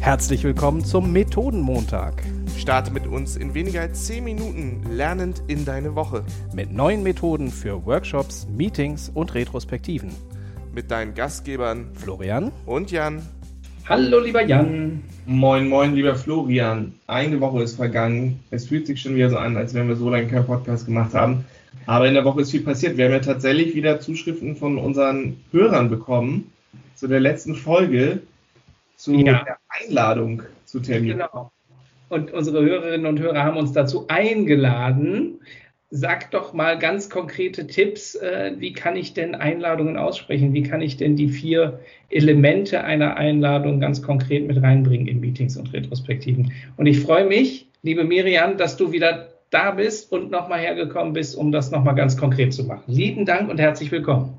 Herzlich willkommen zum Methodenmontag. Starte mit uns in weniger als 10 Minuten lernend in deine Woche. Mit neuen Methoden für Workshops, Meetings und Retrospektiven. Mit deinen Gastgebern Florian und Jan. Hallo lieber Jan. Moin, moin, lieber Florian. Eine Woche ist vergangen. Es fühlt sich schon wieder so an, als wenn wir so lange keinen Podcast gemacht haben. Aber in der Woche ist viel passiert. Wir haben ja tatsächlich wieder Zuschriften von unseren Hörern bekommen zu der letzten Folge, zu ja. der Einladung zu Termin. Genau. Und unsere Hörerinnen und Hörer haben uns dazu eingeladen. Sag doch mal ganz konkrete Tipps. Äh, wie kann ich denn Einladungen aussprechen? Wie kann ich denn die vier Elemente einer Einladung ganz konkret mit reinbringen in Meetings und Retrospektiven? Und ich freue mich, liebe Miriam, dass du wieder da bist und nochmal hergekommen bist, um das nochmal ganz konkret zu machen. Lieben Dank und herzlich willkommen.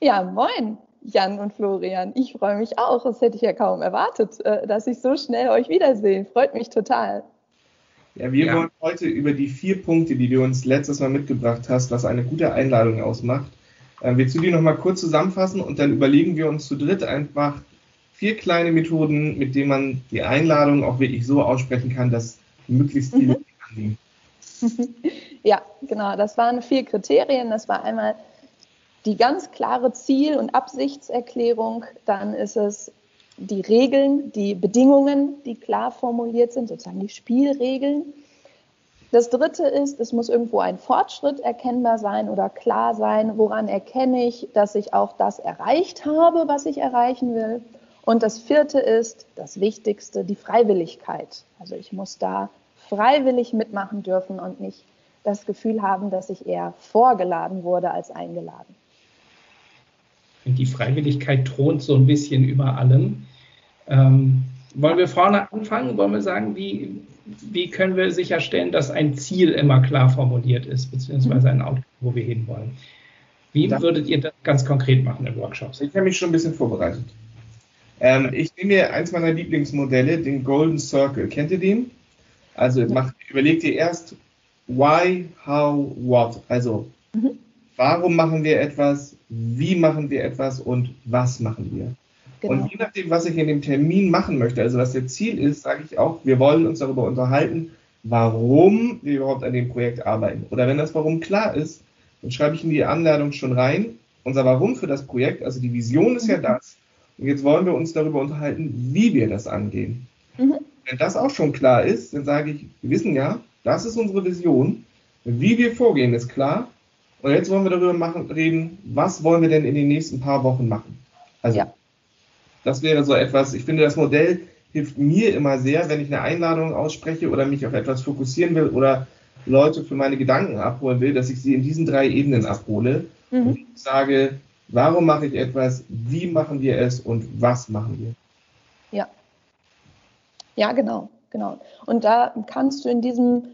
Ja, moin. Jan und Florian. Ich freue mich auch. Das hätte ich ja kaum erwartet, äh, dass ich so schnell euch wiedersehe. Freut mich total. Ja, wir ja. wollen heute über die vier Punkte, die du uns letztes Mal mitgebracht hast, was eine gute Einladung ausmacht. Äh, willst du die nochmal kurz zusammenfassen und dann überlegen wir uns zu dritt einfach vier kleine Methoden, mit denen man die Einladung auch wirklich so aussprechen kann, dass möglichst viele mhm. annehmen. Ja, genau. Das waren vier Kriterien. Das war einmal die ganz klare Ziel- und Absichtserklärung, dann ist es die Regeln, die Bedingungen, die klar formuliert sind, sozusagen die Spielregeln. Das dritte ist, es muss irgendwo ein Fortschritt erkennbar sein oder klar sein, woran erkenne ich, dass ich auch das erreicht habe, was ich erreichen will. Und das vierte ist, das Wichtigste, die Freiwilligkeit. Also ich muss da freiwillig mitmachen dürfen und nicht das Gefühl haben, dass ich eher vorgeladen wurde als eingeladen die Freiwilligkeit thront so ein bisschen über allem. Ähm, wollen wir vorne anfangen? Wollen wir sagen, wie, wie können wir sicherstellen, dass ein Ziel immer klar formuliert ist, beziehungsweise ein Outcome, wo wir hinwollen? Wie das würdet ihr das ganz konkret machen in Workshops? Ich habe mich schon ein bisschen vorbereitet. Ähm, ich nehme mir eins meiner Lieblingsmodelle, den Golden Circle. Kennt ihr den? Also macht, überlegt ihr erst, why, how, what. Also, mhm. warum machen wir etwas? Wie machen wir etwas und was machen wir. Genau. Und je nachdem, was ich in dem Termin machen möchte, also was der Ziel ist, sage ich auch, wir wollen uns darüber unterhalten, warum wir überhaupt an dem Projekt arbeiten. Oder wenn das Warum klar ist, dann schreibe ich in die Anleitung schon rein, unser Warum für das Projekt, also die Vision ist ja mhm. das. Und jetzt wollen wir uns darüber unterhalten, wie wir das angehen. Mhm. Wenn das auch schon klar ist, dann sage ich, wir wissen ja, das ist unsere Vision. Wie wir vorgehen, ist klar. Und jetzt wollen wir darüber machen, reden, was wollen wir denn in den nächsten paar Wochen machen? Also, ja. das wäre so etwas, ich finde, das Modell hilft mir immer sehr, wenn ich eine Einladung ausspreche oder mich auf etwas fokussieren will oder Leute für meine Gedanken abholen will, dass ich sie in diesen drei Ebenen abhole mhm. und sage, warum mache ich etwas, wie machen wir es und was machen wir? Ja. Ja, genau, genau. Und da kannst du in diesem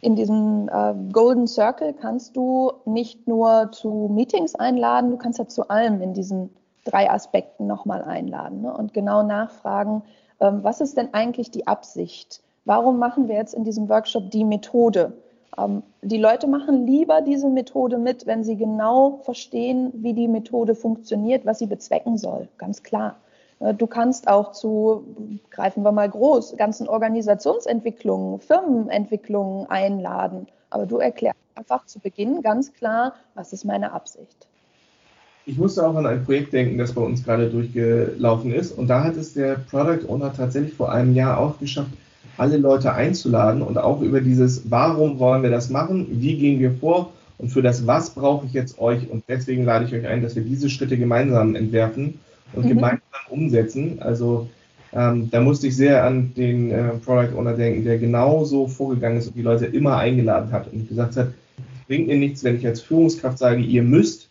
in diesem äh, Golden Circle kannst du nicht nur zu Meetings einladen, du kannst ja zu allem in diesen drei Aspekten nochmal einladen ne? und genau nachfragen, ähm, was ist denn eigentlich die Absicht? Warum machen wir jetzt in diesem Workshop die Methode? Ähm, die Leute machen lieber diese Methode mit, wenn sie genau verstehen, wie die Methode funktioniert, was sie bezwecken soll, ganz klar. Äh, du kannst auch zu, greifen wir mal groß, ganzen Organisationsentwicklungen, Firmenentwicklungen einladen. Aber du erklärst einfach zu Beginn ganz klar, was ist meine Absicht. Ich musste auch an ein Projekt denken, das bei uns gerade durchgelaufen ist. Und da hat es der Product Owner tatsächlich vor einem Jahr auch geschafft, alle Leute einzuladen und auch über dieses, warum wollen wir das machen, wie gehen wir vor und für das Was brauche ich jetzt euch. Und deswegen lade ich euch ein, dass wir diese Schritte gemeinsam entwerfen und mhm. gemeinsam umsetzen. Also ähm, da musste ich sehr an den äh, Product Owner denken, der genauso vorgegangen ist und die Leute immer eingeladen hat und gesagt hat, es bringt mir nichts, wenn ich als Führungskraft sage, ihr müsst,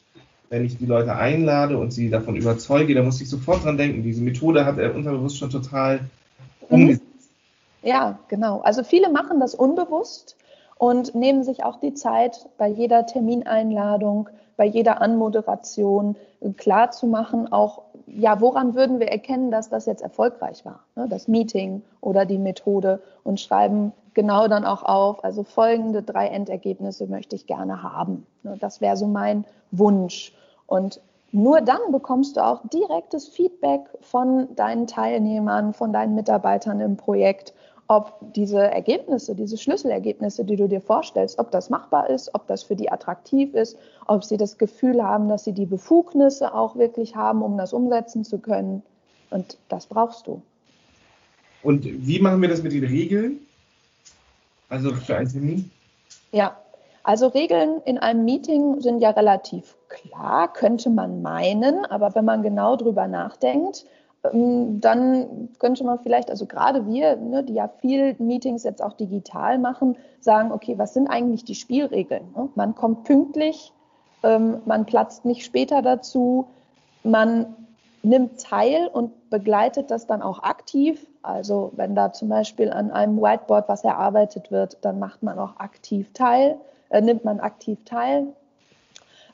wenn ich die Leute einlade und sie davon überzeuge, da musste ich sofort dran denken. Diese Methode hat er unterbewusst schon total mhm. umgesetzt. Ja, genau. Also viele machen das unbewusst und nehmen sich auch die Zeit, bei jeder Termineinladung, bei jeder Anmoderation klar zu machen, auch ja, woran würden wir erkennen, dass das jetzt erfolgreich war, ne? das Meeting oder die Methode und schreiben genau dann auch auf, also folgende drei Endergebnisse möchte ich gerne haben. Ne? Das wäre so mein Wunsch. Und nur dann bekommst du auch direktes Feedback von deinen Teilnehmern, von deinen Mitarbeitern im Projekt, ob diese Ergebnisse, diese Schlüsselergebnisse, die du dir vorstellst, ob das machbar ist, ob das für die attraktiv ist, ob sie das Gefühl haben, dass sie die Befugnisse auch wirklich haben, um das umsetzen zu können. Und das brauchst du. Und wie machen wir das mit den Regeln? Also für ein Termin? Ja, also Regeln in einem Meeting sind ja relativ klar, könnte man meinen, aber wenn man genau drüber nachdenkt, dann könnte man vielleicht, also gerade wir, ne, die ja viel Meetings jetzt auch digital machen, sagen, okay, was sind eigentlich die Spielregeln? Ne? Man kommt pünktlich, ähm, man platzt nicht später dazu, man nimmt teil und begleitet das dann auch aktiv. Also wenn da zum Beispiel an einem Whiteboard was erarbeitet wird, dann macht man auch aktiv teil, äh, nimmt man aktiv teil.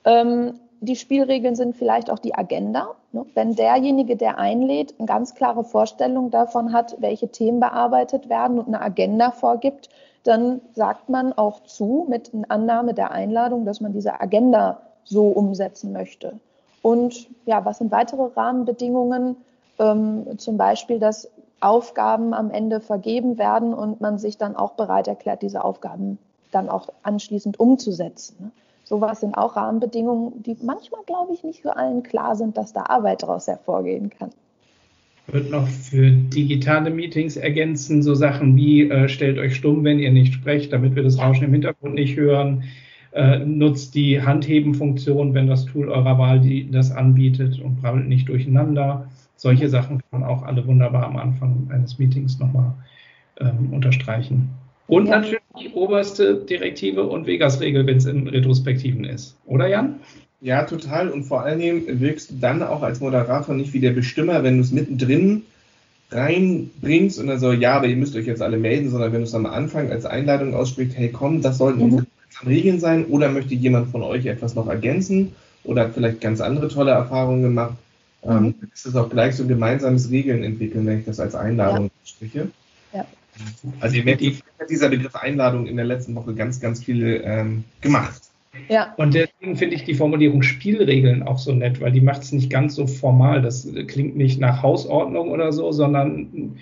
Ähm, die Spielregeln sind vielleicht auch die Agenda. Ne? Wenn derjenige, der einlädt, eine ganz klare Vorstellung davon hat, welche Themen bearbeitet werden und eine Agenda vorgibt, dann sagt man auch zu mit Annahme der Einladung, dass man diese Agenda so umsetzen möchte. Und ja, was sind weitere Rahmenbedingungen? Ähm, zum Beispiel, dass Aufgaben am Ende vergeben werden und man sich dann auch bereit erklärt, diese Aufgaben dann auch anschließend umzusetzen. Sowas sind auch Rahmenbedingungen, die manchmal, glaube ich, nicht für allen klar sind, dass da Arbeit daraus hervorgehen kann. Wird noch für digitale Meetings ergänzen, so Sachen wie äh, stellt euch stumm, wenn ihr nicht sprecht, damit wir das Rauschen im Hintergrund nicht hören. Äh, nutzt die Handheben-Funktion, wenn das Tool eurer Wahl die, das anbietet und brabbelt nicht durcheinander. Solche Sachen kann man auch alle wunderbar am Anfang eines Meetings nochmal ähm, unterstreichen. Und ja. natürlich die oberste Direktive und Vegas-Regel, wenn es in Retrospektiven ist. Oder Jan? Ja, total. Und vor allen Dingen wirkst du dann auch als Moderator nicht wie der Bestimmer, wenn du es mittendrin reinbringst und dann so, ja, aber ihr müsst euch jetzt alle melden, sondern wenn du es am Anfang als Einladung aussprichst, hey komm, das sollten mhm. unsere Regeln sein oder möchte jemand von euch etwas noch ergänzen oder hat vielleicht ganz andere tolle Erfahrungen gemacht, mhm. ähm, ist es auch gleich so ein gemeinsames Regeln entwickeln, wenn ich das als Einladung ja. spreche. Also ihr merkt, ich habe dieser Begriff Einladung in der letzten Woche ganz, ganz viel ähm, gemacht. Ja. Und deswegen finde ich die Formulierung Spielregeln auch so nett, weil die macht es nicht ganz so formal. Das klingt nicht nach Hausordnung oder so, sondern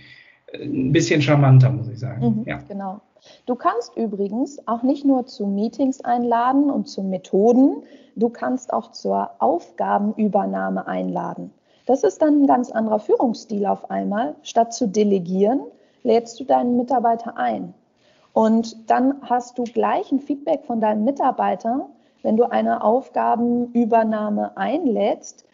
ein bisschen charmanter, muss ich sagen. Mhm, ja. Genau. Du kannst übrigens auch nicht nur zu Meetings einladen und zu Methoden, du kannst auch zur Aufgabenübernahme einladen. Das ist dann ein ganz anderer Führungsstil auf einmal. Statt zu delegieren, lädst du deinen Mitarbeiter ein. Und dann hast du gleich ein Feedback von deinem Mitarbeiter. Wenn du eine Aufgabenübernahme einlädst,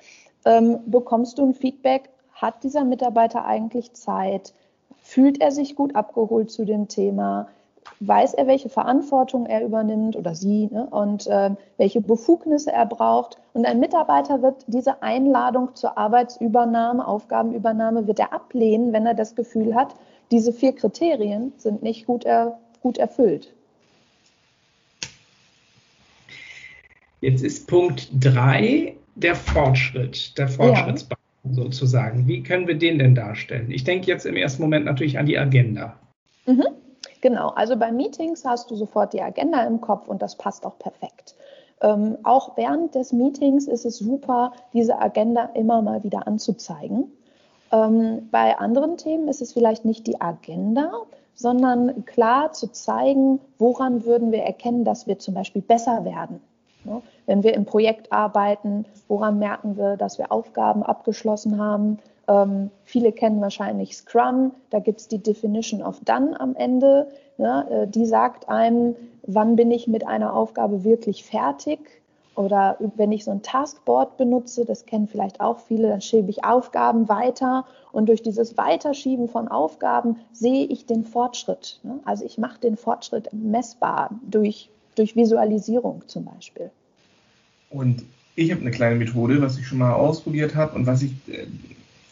ähm, bekommst du ein Feedback, hat dieser Mitarbeiter eigentlich Zeit? Fühlt er sich gut abgeholt zu dem Thema? Weiß er, welche Verantwortung er übernimmt oder sie ne? und äh, welche Befugnisse er braucht? Und ein Mitarbeiter wird diese Einladung zur Arbeitsübernahme, Aufgabenübernahme, wird er ablehnen, wenn er das Gefühl hat, diese vier Kriterien sind nicht gut, er, gut erfüllt. Jetzt ist Punkt 3 der Fortschritt, der Fortschrittsbaum ja. sozusagen. Wie können wir den denn darstellen? Ich denke jetzt im ersten Moment natürlich an die Agenda. Mhm. Genau, also bei Meetings hast du sofort die Agenda im Kopf und das passt auch perfekt. Ähm, auch während des Meetings ist es super, diese Agenda immer mal wieder anzuzeigen. Ähm, bei anderen Themen ist es vielleicht nicht die Agenda, sondern klar zu zeigen, woran würden wir erkennen, dass wir zum Beispiel besser werden. Ne? Wenn wir im Projekt arbeiten, woran merken wir, dass wir Aufgaben abgeschlossen haben? Ähm, viele kennen wahrscheinlich Scrum, da gibt es die Definition of Done am Ende. Ne? Die sagt einem, wann bin ich mit einer Aufgabe wirklich fertig oder wenn ich so ein Taskboard benutze, das kennen vielleicht auch viele, dann schiebe ich Aufgaben weiter und durch dieses Weiterschieben von Aufgaben sehe ich den Fortschritt. Ne? Also ich mache den Fortschritt messbar durch, durch Visualisierung zum Beispiel. Und ich habe eine kleine Methode, was ich schon mal ausprobiert habe und was ich, äh,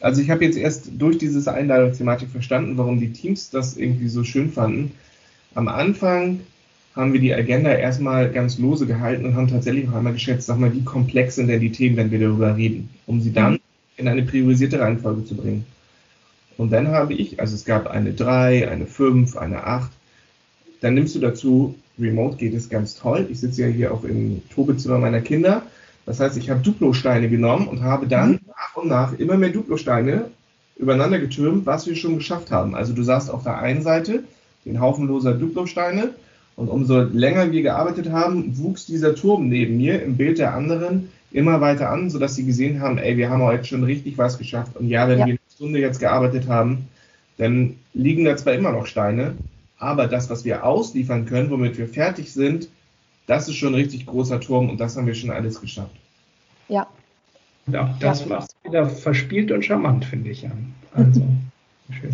also ich habe jetzt erst durch diese Einladungsthematik verstanden, warum die Teams das irgendwie so schön fanden. Am Anfang haben wir die Agenda erstmal ganz lose gehalten und haben tatsächlich auch einmal geschätzt, sag mal, wie komplex sind denn die Themen, wenn wir darüber reden, um sie dann in eine priorisierte Reihenfolge zu bringen. Und dann habe ich, also es gab eine 3, eine 5, eine 8. Dann nimmst du dazu, remote geht es ganz toll. Ich sitze ja hier auch im Tobezimmer meiner Kinder. Das heißt, ich habe Duplo-Steine genommen und habe dann mhm. nach und nach immer mehr Duplo-Steine übereinander getürmt, was wir schon geschafft haben. Also du sahst auf der einen Seite den Haufen loser Duplo-Steine und umso länger wir gearbeitet haben, wuchs dieser Turm neben mir im Bild der anderen immer weiter an, sodass sie gesehen haben, ey, wir haben heute schon richtig was geschafft. Und ja, wenn ja. wir eine Stunde jetzt gearbeitet haben, dann liegen da zwar immer noch Steine, aber das, was wir ausliefern können, womit wir fertig sind, das ist schon ein richtig großer Turm und das haben wir schon alles geschafft. Ja. Und auch das ja. macht wieder verspielt und charmant, finde ich. Ja. Also, schön.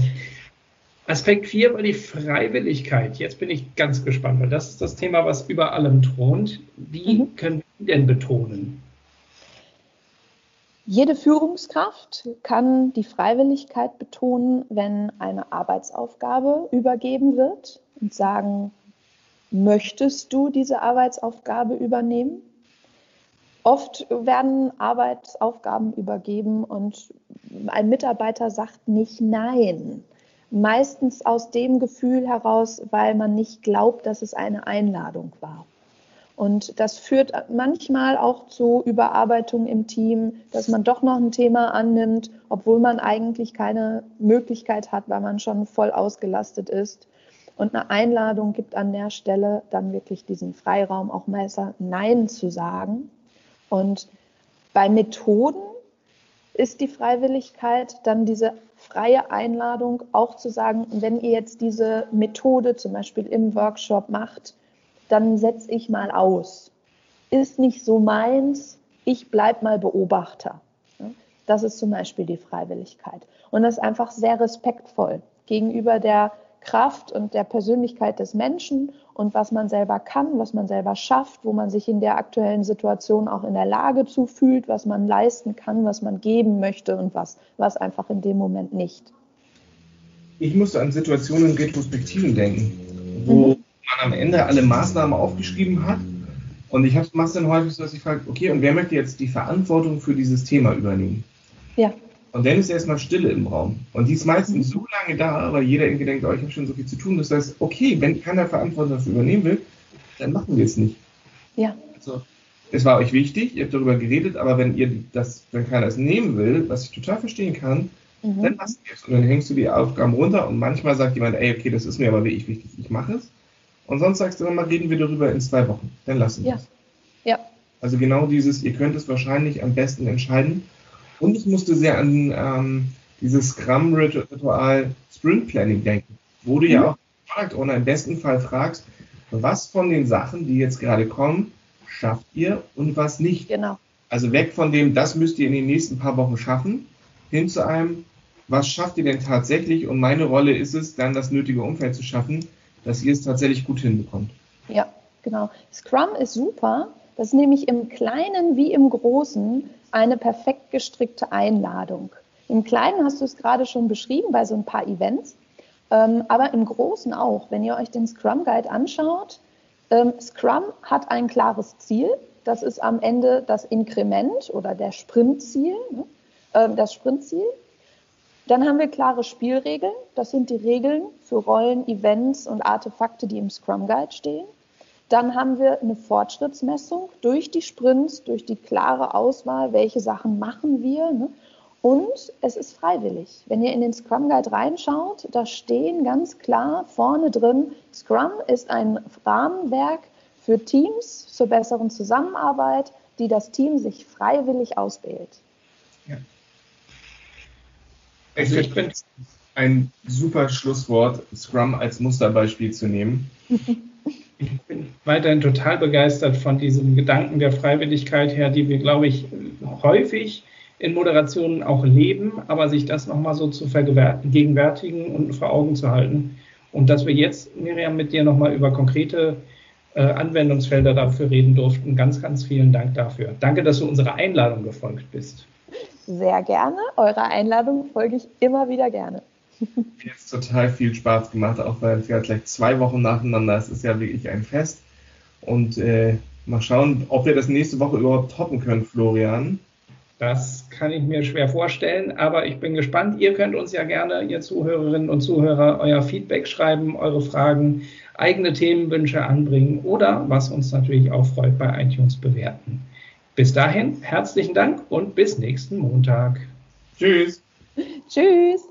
Aspekt 4 war die Freiwilligkeit. Jetzt bin ich ganz gespannt, weil das ist das Thema, was über allem thront. Wie mhm. können wir denn betonen? Jede Führungskraft kann die Freiwilligkeit betonen, wenn eine Arbeitsaufgabe übergeben wird und sagen, möchtest du diese Arbeitsaufgabe übernehmen? Oft werden Arbeitsaufgaben übergeben und ein Mitarbeiter sagt nicht nein. Meistens aus dem Gefühl heraus, weil man nicht glaubt, dass es eine Einladung war. Und das führt manchmal auch zu Überarbeitung im Team, dass man doch noch ein Thema annimmt, obwohl man eigentlich keine Möglichkeit hat, weil man schon voll ausgelastet ist. Und eine Einladung gibt an der Stelle dann wirklich diesen Freiraum, auch Meister Nein zu sagen. Und bei Methoden ist die Freiwilligkeit dann diese freie Einladung, auch zu sagen, wenn ihr jetzt diese Methode zum Beispiel im Workshop macht, dann setze ich mal aus. Ist nicht so meins, ich bleibe mal Beobachter. Das ist zum Beispiel die Freiwilligkeit. Und das ist einfach sehr respektvoll gegenüber der Kraft und der Persönlichkeit des Menschen und was man selber kann, was man selber schafft, wo man sich in der aktuellen Situation auch in der Lage zu fühlt, was man leisten kann, was man geben möchte und was, was einfach in dem Moment nicht. Ich musste an Situationen in Retrospektiven denken, wo mhm man am Ende alle Maßnahmen aufgeschrieben hat. Und ich mache es dann häufig so, dass ich frage, okay, und wer möchte jetzt die Verantwortung für dieses Thema übernehmen? Ja. Und dann ist erstmal Stille im Raum. Und die ist meistens so lange da, weil jeder irgendwie denkt, oh, ich habe schon so viel zu tun. Das heißt, okay, wenn keiner Verantwortung dafür übernehmen will, dann machen wir es nicht. Ja. Also, es war euch wichtig, ihr habt darüber geredet, aber wenn ihr das, wenn keiner es nehmen will, was ich total verstehen kann, mhm. dann lasst ihr es. Und dann hängst du die Aufgaben runter und manchmal sagt jemand, ey, okay, das ist mir aber wirklich wichtig, ich mache es. Und sonst sagst du immer, reden wir darüber in zwei Wochen. Dann lassen wir ja. es. Ja. Also genau dieses, ihr könnt es wahrscheinlich am besten entscheiden. Und ich musste sehr an ähm, dieses Scrum-Ritual Sprint Planning denken, wo du mhm. ja auch fragt oder im besten Fall fragst, was von den Sachen, die jetzt gerade kommen, schafft ihr und was nicht. Genau. Also weg von dem, das müsst ihr in den nächsten paar Wochen schaffen, hin zu einem, was schafft ihr denn tatsächlich? Und meine Rolle ist es, dann das nötige Umfeld zu schaffen, dass ihr es tatsächlich gut hinbekommt. Ja, genau. Scrum ist super. Das ist nämlich im Kleinen wie im Großen eine perfekt gestrickte Einladung. Im Kleinen hast du es gerade schon beschrieben bei so ein paar Events, ähm, aber im Großen auch. Wenn ihr euch den Scrum Guide anschaut, ähm, Scrum hat ein klares Ziel. Das ist am Ende das Inkrement oder der Sprintziel, ne? äh, das Sprintziel. Dann haben wir klare Spielregeln. Das sind die Regeln für Rollen, Events und Artefakte, die im Scrum Guide stehen. Dann haben wir eine Fortschrittsmessung durch die Sprints, durch die klare Auswahl, welche Sachen machen wir. Ne? Und es ist freiwillig. Wenn ihr in den Scrum Guide reinschaut, da stehen ganz klar vorne drin, Scrum ist ein Rahmenwerk für Teams zur besseren Zusammenarbeit, die das Team sich freiwillig auswählt. Ja. Also ich finde ein super Schlusswort, Scrum als Musterbeispiel zu nehmen. Ich bin weiterhin total begeistert von diesem Gedanken der Freiwilligkeit her, die wir, glaube ich, häufig in Moderationen auch leben, aber sich das nochmal so zu vergegenwärtigen und vor Augen zu halten. Und dass wir jetzt, Miriam, mit dir nochmal über konkrete äh, Anwendungsfelder dafür reden durften. Ganz, ganz vielen Dank dafür. Danke, dass du unserer Einladung gefolgt bist sehr gerne. Eurer Einladung folge ich immer wieder gerne. Mir hat total viel Spaß gemacht, auch weil es ja gleich zwei Wochen nacheinander ist. Es ist ja wirklich ein Fest. Und äh, mal schauen, ob wir das nächste Woche überhaupt toppen können, Florian. Das kann ich mir schwer vorstellen, aber ich bin gespannt. Ihr könnt uns ja gerne, ihr Zuhörerinnen und Zuhörer, euer Feedback schreiben, eure Fragen, eigene Themenwünsche anbringen oder, was uns natürlich auch freut, bei iTunes bewerten. Bis dahin, herzlichen Dank und bis nächsten Montag. Tschüss. Tschüss.